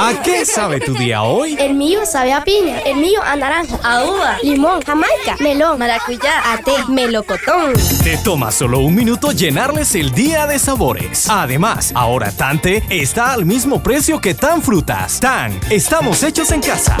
¿A qué sabe tu día hoy? El mío sabe a piña, el mío a naranja, a uva, limón, jamaica, melón, maracuyá, a té, melocotón. Te toma solo un minuto llenarles el día de sabores. Además, ahora Tante está al mismo precio que Tan Frutas. Tan, estamos hechos en casa.